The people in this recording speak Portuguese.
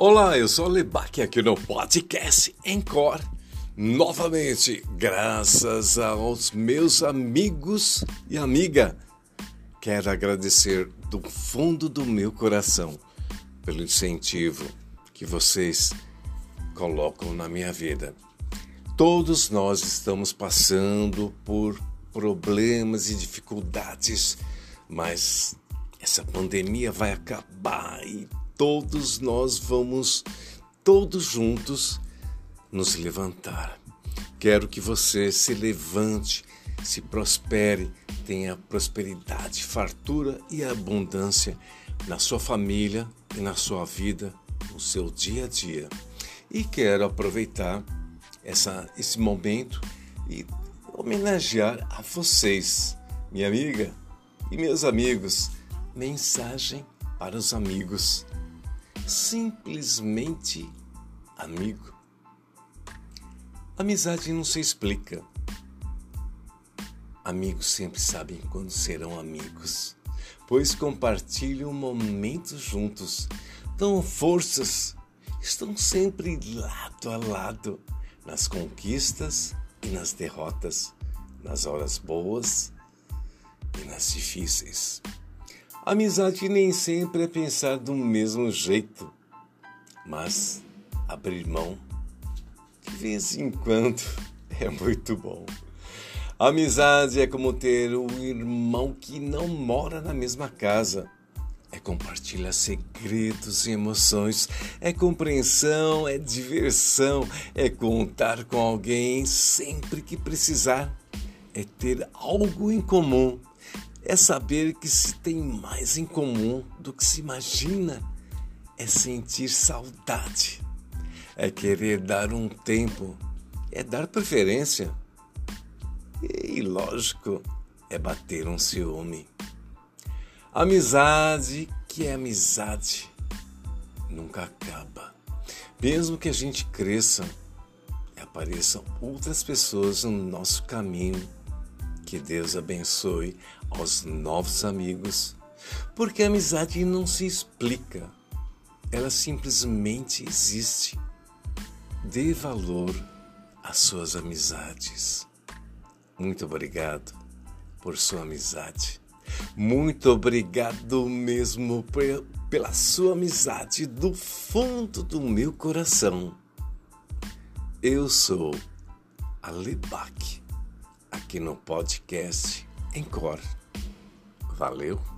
Olá, eu sou Lebac aqui no podcast Encore. Novamente, graças aos meus amigos e amiga, quero agradecer do fundo do meu coração pelo incentivo que vocês colocam na minha vida. Todos nós estamos passando por problemas e dificuldades, mas essa pandemia vai acabar e todos nós vamos, todos juntos, nos levantar. Quero que você se levante, se prospere, tenha prosperidade, fartura e abundância na sua família e na sua vida, no seu dia a dia. E quero aproveitar essa, esse momento e homenagear a vocês, minha amiga e meus amigos. Mensagem para os amigos simplesmente amigo. Amizade não se explica. Amigos sempre sabem quando serão amigos, pois compartilham momentos juntos, dão forças, estão sempre lado a lado nas conquistas e nas derrotas, nas horas boas e nas difíceis. Amizade nem sempre é pensar do mesmo jeito, mas abrir mão de vez em quando é muito bom. Amizade é como ter um irmão que não mora na mesma casa. É compartilhar segredos e emoções, é compreensão, é diversão, é contar com alguém sempre que precisar, é ter algo em comum é saber que se tem mais em comum do que se imagina, é sentir saudade, é querer dar um tempo, é dar preferência. E, lógico, é bater um ciúme. Amizade que é amizade nunca acaba. Mesmo que a gente cresça e apareçam outras pessoas no nosso caminho, que Deus abençoe aos novos amigos, porque a amizade não se explica, ela simplesmente existe. Dê valor às suas amizades. Muito obrigado por sua amizade. Muito obrigado mesmo pela sua amizade do fundo do meu coração. Eu sou a Lebac, aqui no podcast Encore. Valeu!